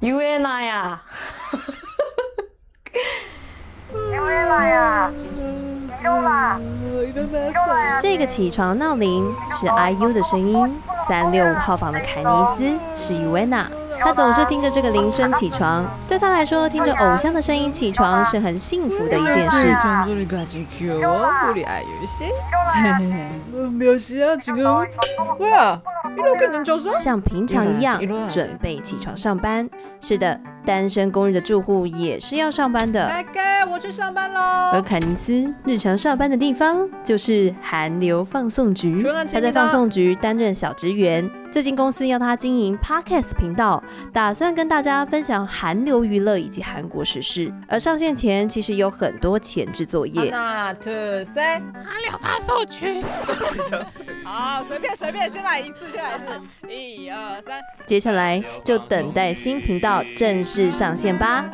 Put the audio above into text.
유엔아야유엔这个起床闹铃是 IU 的声音，三六五号房的凯尼斯是 Uena，他总是听着这个铃声起床。对他来说，听着偶像的声音起床是很幸福的一件事。像平常一样准备起床上班。是的，单身公寓的住户也是要上班的。我去上班喽。而凯尼斯日常上班的地方就是韩流放送局，他在放送局担任小职员。最近公司要他经营 Podcast 频道，打算跟大家分享韩流娱乐以及韩国时事。而上线前其实有很多前置作业。那 two three，韩流放送局。好，随便随便，先来一次，先来一次，一二三。接下来就等待新频道正式上线吧。